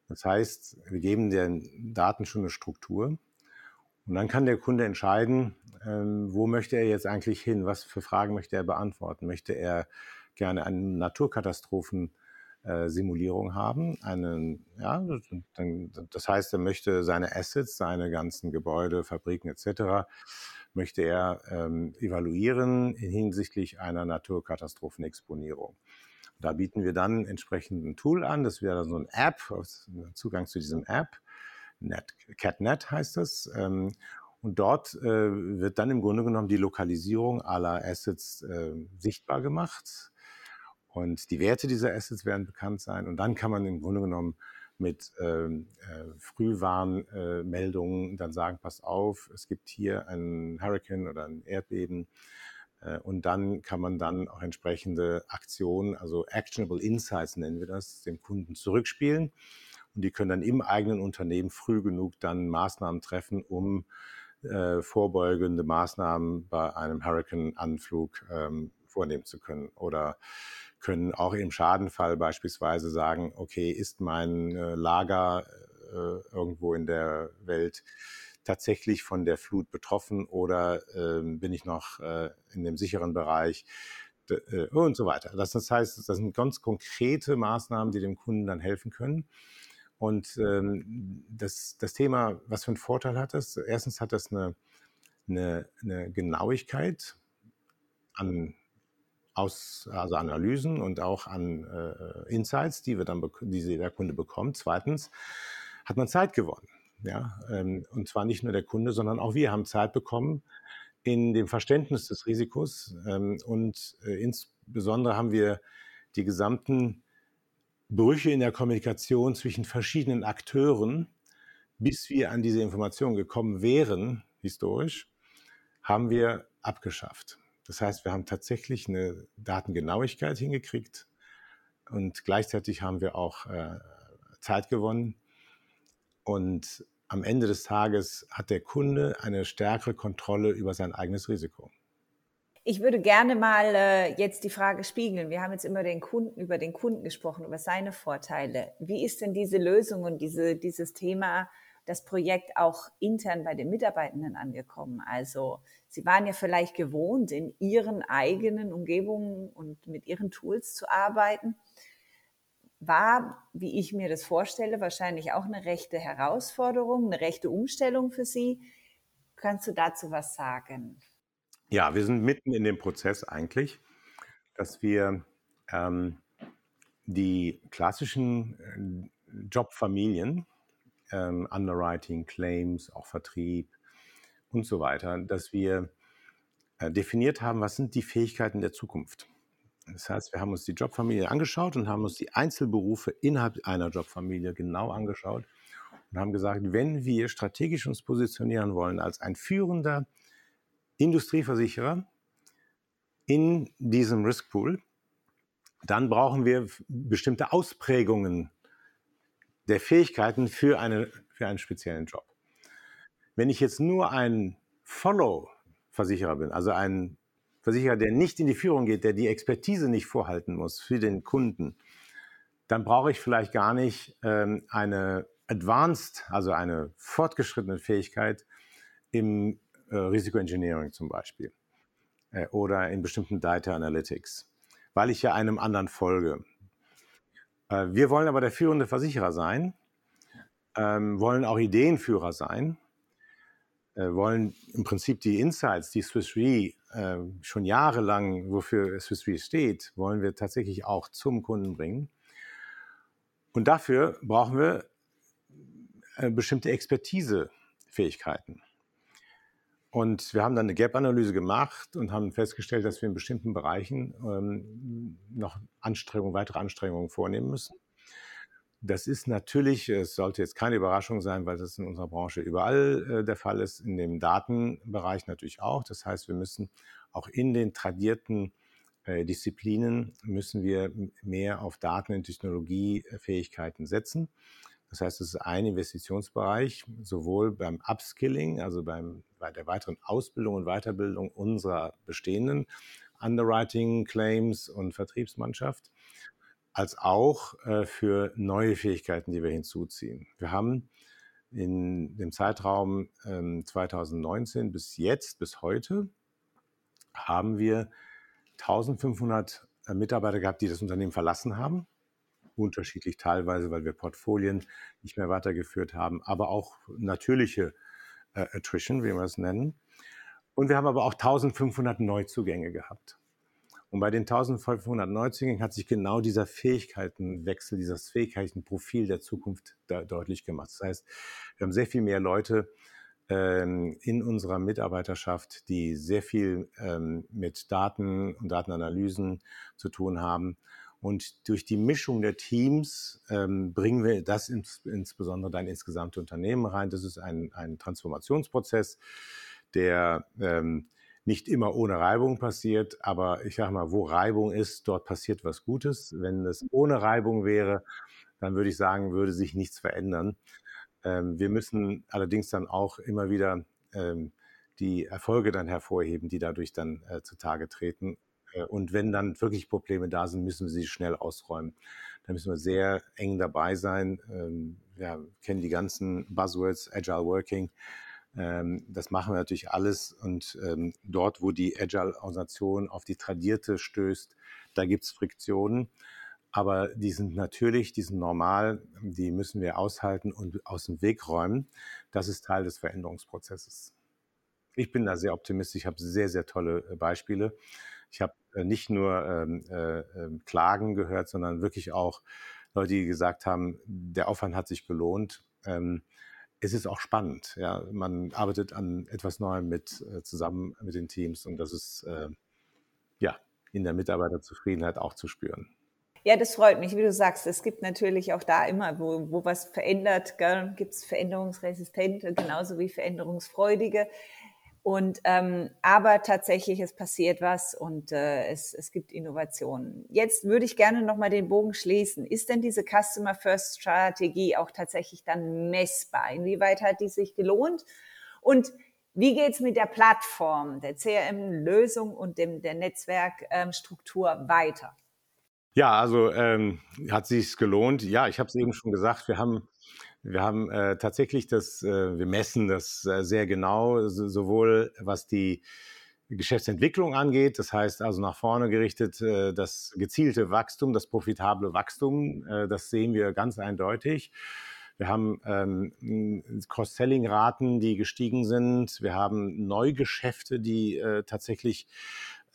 Das heißt, wir geben den Daten schon eine Struktur und dann kann der Kunde entscheiden, ähm, wo möchte er jetzt eigentlich hin, was für Fragen möchte er beantworten. Möchte er gerne eine Naturkatastrophen-Simulierung äh, haben? Einen, ja, das heißt, er möchte seine Assets, seine ganzen Gebäude, Fabriken etc., möchte er ähm, evaluieren hinsichtlich einer Naturkatastrophenexponierung. Da bieten wir dann entsprechend ein Tool an, das wäre so ein App, Zugang zu diesem App Net, CatNet heißt es. Ähm, und dort äh, wird dann im Grunde genommen die Lokalisierung aller Assets äh, sichtbar gemacht. Und die Werte dieser Assets werden bekannt sein. Und dann kann man im Grunde genommen mit ähm, äh, Frühwarnmeldungen dann sagen, passt auf, es gibt hier einen Hurricane oder ein Erdbeben. Äh, und dann kann man dann auch entsprechende Aktionen, also Actionable Insights nennen wir das, dem Kunden zurückspielen. Und die können dann im eigenen Unternehmen früh genug dann Maßnahmen treffen, um äh, vorbeugende Maßnahmen bei einem Hurricane-Anflug ähm, vornehmen zu können. Oder können auch im Schadenfall beispielsweise sagen, okay, ist mein äh, Lager äh, irgendwo in der Welt tatsächlich von der Flut betroffen oder ähm, bin ich noch äh, in dem sicheren Bereich? Äh, und so weiter. Das, das heißt, das sind ganz konkrete Maßnahmen, die dem Kunden dann helfen können. Und ähm, das, das Thema, was für einen Vorteil hat das? Erstens hat das eine, eine, eine Genauigkeit an aus, also Analysen und auch an äh, Insights, die wir dann, die der Kunde bekommt. Zweitens hat man Zeit gewonnen. Ja, ähm, und zwar nicht nur der Kunde, sondern auch wir haben Zeit bekommen in dem Verständnis des Risikos ähm, und äh, insbesondere haben wir die gesamten Brüche in der Kommunikation zwischen verschiedenen Akteuren, bis wir an diese Information gekommen wären, historisch, haben wir abgeschafft. Das heißt, wir haben tatsächlich eine Datengenauigkeit hingekriegt, und gleichzeitig haben wir auch äh, Zeit gewonnen. Und am Ende des Tages hat der Kunde eine stärkere Kontrolle über sein eigenes Risiko. Ich würde gerne mal äh, jetzt die Frage spiegeln. Wir haben jetzt immer den Kunden, über den Kunden gesprochen, über seine Vorteile. Wie ist denn diese Lösung und diese, dieses Thema, das Projekt auch intern bei den Mitarbeitenden angekommen? Also Sie waren ja vielleicht gewohnt, in Ihren eigenen Umgebungen und mit Ihren Tools zu arbeiten. War, wie ich mir das vorstelle, wahrscheinlich auch eine rechte Herausforderung, eine rechte Umstellung für Sie. Kannst du dazu was sagen? Ja, wir sind mitten in dem Prozess eigentlich, dass wir ähm, die klassischen äh, Jobfamilien, ähm, Underwriting, Claims, auch Vertrieb und so weiter, dass wir äh, definiert haben, was sind die Fähigkeiten der Zukunft. Das heißt, wir haben uns die Jobfamilie angeschaut und haben uns die Einzelberufe innerhalb einer Jobfamilie genau angeschaut und haben gesagt, wenn wir strategisch uns positionieren wollen als ein führender Industrieversicherer in diesem Riskpool, dann brauchen wir bestimmte Ausprägungen der Fähigkeiten für, eine, für einen speziellen Job. Wenn ich jetzt nur ein Follow-Versicherer bin, also ein Versicherer, der nicht in die Führung geht, der die Expertise nicht vorhalten muss für den Kunden, dann brauche ich vielleicht gar nicht ähm, eine Advanced, also eine fortgeschrittene Fähigkeit im äh, Risikoengineering zum Beispiel äh, oder in bestimmten Data Analytics, weil ich ja einem anderen folge. Äh, wir wollen aber der führende Versicherer sein, ähm, wollen auch Ideenführer sein, wollen im Prinzip die Insights, die Swiss Re schon jahrelang, wofür Swiss Re steht, wollen wir tatsächlich auch zum Kunden bringen. Und dafür brauchen wir bestimmte Expertisefähigkeiten. Und wir haben dann eine Gap-Analyse gemacht und haben festgestellt, dass wir in bestimmten Bereichen ähm, noch Anstrengungen, weitere Anstrengungen vornehmen müssen. Das ist natürlich, es sollte jetzt keine Überraschung sein, weil das in unserer Branche überall äh, der Fall ist, in dem Datenbereich natürlich auch. Das heißt, wir müssen auch in den tradierten äh, Disziplinen müssen wir mehr auf Daten- und Technologiefähigkeiten setzen. Das heißt, es ist ein Investitionsbereich, sowohl beim Upskilling, also beim, bei der weiteren Ausbildung und Weiterbildung unserer bestehenden Underwriting, Claims und Vertriebsmannschaft, als auch äh, für neue Fähigkeiten, die wir hinzuziehen. Wir haben in dem Zeitraum ähm, 2019 bis jetzt, bis heute, haben wir 1500 äh, Mitarbeiter gehabt, die das Unternehmen verlassen haben unterschiedlich teilweise, weil wir Portfolien nicht mehr weitergeführt haben, aber auch natürliche äh, Attrition, wie wir es nennen. Und wir haben aber auch 1500 Neuzugänge gehabt. Und bei den 1500 Neuzugängen hat sich genau dieser Fähigkeitenwechsel, dieses Fähigkeitenprofil der Zukunft deutlich gemacht. Das heißt, wir haben sehr viel mehr Leute ähm, in unserer Mitarbeiterschaft, die sehr viel ähm, mit Daten und Datenanalysen zu tun haben und durch die Mischung der Teams ähm, bringen wir das ins, insbesondere dann ins gesamte Unternehmen rein. Das ist ein, ein Transformationsprozess, der ähm, nicht immer ohne Reibung passiert, aber ich sage mal, wo Reibung ist, dort passiert was Gutes. Wenn es ohne Reibung wäre, dann würde ich sagen, würde sich nichts verändern. Ähm, wir müssen allerdings dann auch immer wieder ähm, die Erfolge dann hervorheben, die dadurch dann äh, zutage treten und wenn dann wirklich Probleme da sind, müssen wir sie schnell ausräumen. Da müssen wir sehr eng dabei sein. Ähm, wir kennen die ganzen Buzzwords, Agile Working. Ähm, das machen wir natürlich alles. Und ähm, dort, wo die Agile-Organisation auf die Tradierte stößt, da gibt es Friktionen. Aber die sind natürlich, die sind normal, die müssen wir aushalten und aus dem Weg räumen. Das ist Teil des Veränderungsprozesses. Ich bin da sehr optimistisch, ich habe sehr, sehr tolle äh, Beispiele. Ich habe äh, nicht nur ähm, äh, ähm, Klagen gehört, sondern wirklich auch Leute, die gesagt haben, der Aufwand hat sich gelohnt. Ähm, es ist auch spannend. Ja, man arbeitet an etwas Neuem mit äh, zusammen mit den Teams und das ist äh, ja in der Mitarbeiterzufriedenheit auch zu spüren. Ja, das freut mich, wie du sagst. Es gibt natürlich auch da immer, wo, wo was verändert, gibt es veränderungsresistente genauso wie veränderungsfreudige. Und ähm, aber tatsächlich, es passiert was und äh, es, es gibt Innovationen. Jetzt würde ich gerne nochmal den Bogen schließen. Ist denn diese Customer First Strategie auch tatsächlich dann messbar? Inwieweit hat die sich gelohnt? Und wie geht's mit der Plattform, der CRM-Lösung und dem, der Netzwerkstruktur ähm, weiter? Ja, also ähm, hat sich gelohnt. Ja, ich habe es eben schon gesagt. Wir haben wir haben äh, tatsächlich das, äh, wir messen das äh, sehr genau, so, sowohl was die Geschäftsentwicklung angeht, das heißt also nach vorne gerichtet, äh, das gezielte Wachstum, das profitable Wachstum, äh, das sehen wir ganz eindeutig. Wir haben ähm, Cross-Selling-Raten, die gestiegen sind. Wir haben Neugeschäfte, die äh, tatsächlich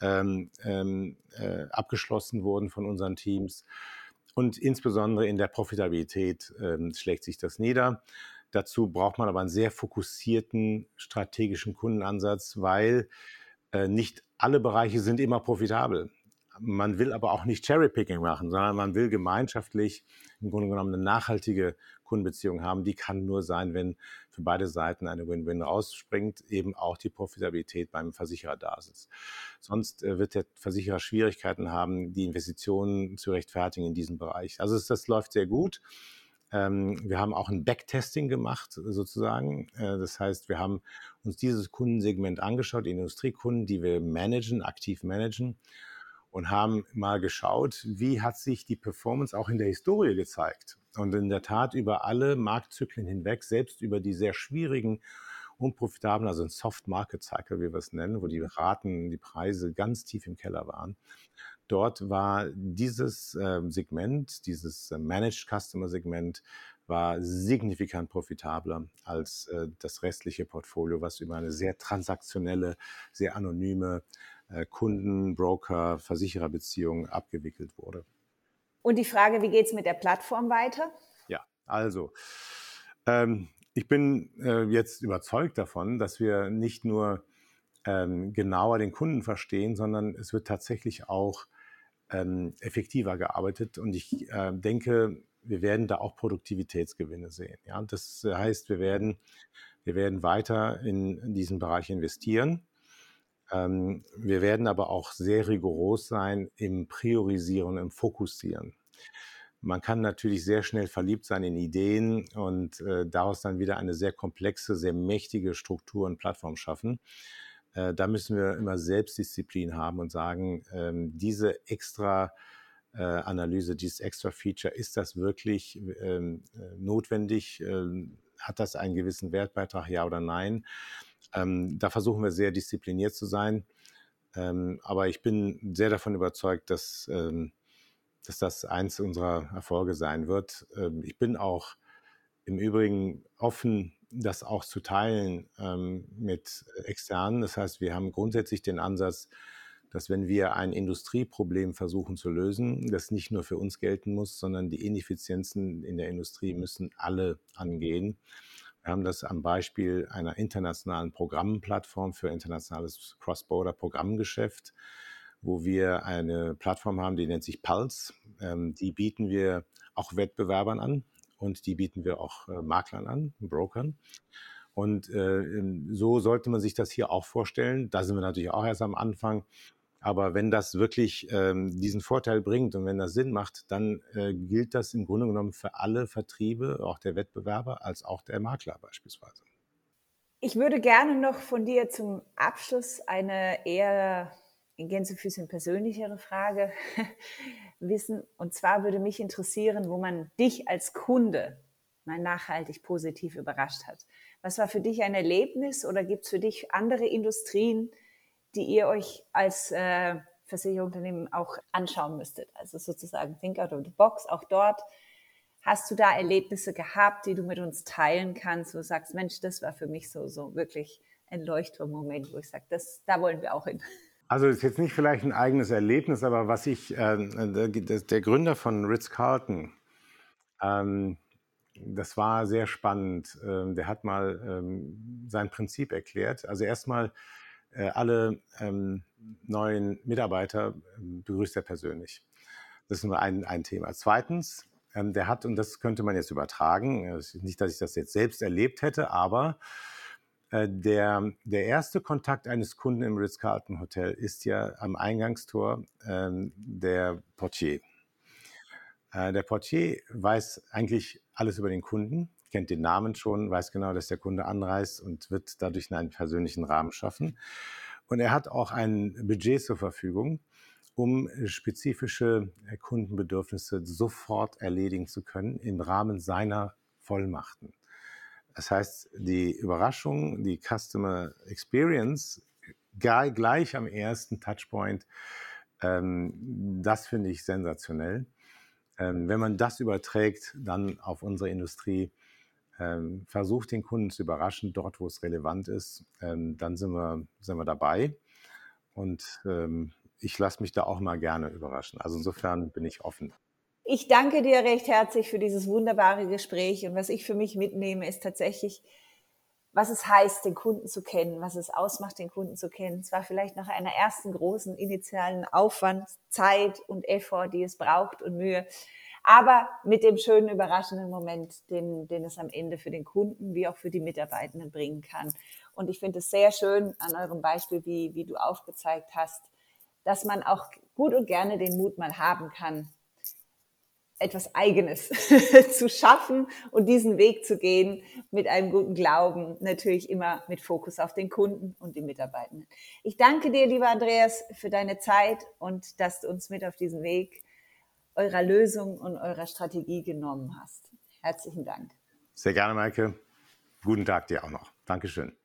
ähm, ähm, äh, abgeschlossen wurden von unseren Teams. Und insbesondere in der Profitabilität ähm, schlägt sich das nieder. Dazu braucht man aber einen sehr fokussierten strategischen Kundenansatz, weil äh, nicht alle Bereiche sind immer profitabel. Man will aber auch nicht Cherrypicking machen, sondern man will gemeinschaftlich im Grunde genommen eine nachhaltige Kundenbeziehung haben. Die kann nur sein, wenn für beide Seiten eine Win-Win rausspringt, eben auch die Profitabilität beim Versicherer da ist. Sonst äh, wird der Versicherer Schwierigkeiten haben, die Investitionen zu rechtfertigen in diesem Bereich. Also das läuft sehr gut. Ähm, wir haben auch ein Backtesting gemacht, sozusagen. Äh, das heißt, wir haben uns dieses Kundensegment angeschaut, die Industriekunden, die wir managen, aktiv managen und haben mal geschaut, wie hat sich die Performance auch in der Historie gezeigt. Und in der Tat über alle Marktzyklen hinweg, selbst über die sehr schwierigen, unprofitablen, also ein Soft Market Cycle, wie wir es nennen, wo die Raten, die Preise ganz tief im Keller waren. Dort war dieses äh, Segment, dieses äh, Managed Customer Segment, war signifikant profitabler als äh, das restliche Portfolio, was über eine sehr transaktionelle, sehr anonyme Kunden-, Broker-, Versichererbeziehung abgewickelt wurde. Und die Frage, wie geht es mit der Plattform weiter? Ja, also ähm, ich bin äh, jetzt überzeugt davon, dass wir nicht nur ähm, genauer den Kunden verstehen, sondern es wird tatsächlich auch ähm, effektiver gearbeitet. Und ich äh, denke, wir werden da auch Produktivitätsgewinne sehen. Ja? Das heißt, wir werden, wir werden weiter in, in diesen Bereich investieren. Ähm, wir werden aber auch sehr rigoros sein im Priorisieren, im Fokussieren. Man kann natürlich sehr schnell verliebt sein in Ideen und äh, daraus dann wieder eine sehr komplexe, sehr mächtige Struktur und Plattform schaffen. Äh, da müssen wir immer Selbstdisziplin haben und sagen, ähm, diese extra äh, Analyse, dieses extra Feature, ist das wirklich ähm, äh, notwendig? Ähm, hat das einen gewissen Wertbeitrag, ja oder nein? Ähm, da versuchen wir sehr diszipliniert zu sein. Ähm, aber ich bin sehr davon überzeugt, dass, ähm, dass das eins unserer Erfolge sein wird. Ähm, ich bin auch im Übrigen offen, das auch zu teilen ähm, mit Externen. Das heißt, wir haben grundsätzlich den Ansatz, dass wenn wir ein Industrieproblem versuchen zu lösen, das nicht nur für uns gelten muss, sondern die Ineffizienzen in der Industrie müssen alle angehen. Wir haben das am Beispiel einer internationalen Programmplattform für internationales Cross-Border-Programmgeschäft, wo wir eine Plattform haben, die nennt sich Pulse. Ähm, die bieten wir auch Wettbewerbern an und die bieten wir auch äh, Maklern an, Brokern. Und äh, so sollte man sich das hier auch vorstellen. Da sind wir natürlich auch erst am Anfang. Aber wenn das wirklich ähm, diesen Vorteil bringt und wenn das Sinn macht, dann äh, gilt das im Grunde genommen für alle Vertriebe, auch der Wettbewerber als auch der Makler beispielsweise. Ich würde gerne noch von dir zum Abschluss eine eher in Gänsefüßchen persönlichere Frage [laughs] wissen. Und zwar würde mich interessieren, wo man dich als Kunde mal nachhaltig positiv überrascht hat. Was war für dich ein Erlebnis oder gibt es für dich andere Industrien, die ihr euch als äh, Versicherungsunternehmen auch anschauen müsstet. Also sozusagen Think Out of the Box, auch dort. Hast du da Erlebnisse gehabt, die du mit uns teilen kannst, wo du sagst, Mensch, das war für mich so, so wirklich ein Leuchtturmmoment, wo ich sage, das, da wollen wir auch hin. Also ist jetzt nicht vielleicht ein eigenes Erlebnis, aber was ich, äh, der, der, Gründer von Ritz-Carlton, ähm, das war sehr spannend. Ähm, der hat mal ähm, sein Prinzip erklärt. Also erstmal alle ähm, neuen Mitarbeiter ähm, begrüßt er persönlich. Das ist nur ein, ein Thema. Zweitens, ähm, der hat, und das könnte man jetzt übertragen, nicht, dass ich das jetzt selbst erlebt hätte, aber Äh, der, der erste Kontakt eines Kunden im Ritz-Carlton Hotel ist ja am Eingangstor ähm, der Portier. Äh, der Portier weiß eigentlich alles über den Kunden, kennt den Namen schon, weiß genau, dass der Kunde anreist und wird dadurch einen persönlichen Rahmen schaffen. Und er hat auch ein Budget zur Verfügung, um spezifische Kundenbedürfnisse sofort erledigen zu können im Rahmen seiner Vollmachten. Das heißt, die Überraschung, die Customer Experience gleich am ersten Touchpoint, ähm, das finde ich sensationell. Ähm, wenn man das überträgt, dann auf unsere Industrie, ähm, versucht den Kunden zu überraschen, dort wo es relevant ist, ähm, dann sind wir, sind wir dabei. Und ähm, ich lasse mich da auch mal gerne überraschen. Also insofern bin ich offen. Ich danke dir recht herzlich für dieses wunderbare Gespräch. Und was ich für mich mitnehme, ist tatsächlich, was es heißt, den Kunden zu kennen, was es ausmacht, den Kunden zu kennen. Zwar vielleicht nach einer ersten großen initialen Aufwand, Zeit und Effort, die es braucht und Mühe, aber mit dem schönen, überraschenden Moment, den, den es am Ende für den Kunden wie auch für die Mitarbeitenden bringen kann. Und ich finde es sehr schön an eurem Beispiel, wie, wie du aufgezeigt hast, dass man auch gut und gerne den Mut mal haben kann, etwas Eigenes [laughs] zu schaffen und diesen Weg zu gehen mit einem guten Glauben, natürlich immer mit Fokus auf den Kunden und die Mitarbeitenden. Ich danke dir, lieber Andreas, für deine Zeit und dass du uns mit auf diesen Weg eurer Lösung und eurer Strategie genommen hast. Herzlichen Dank. Sehr gerne, Maike. Guten Tag dir auch noch. Dankeschön.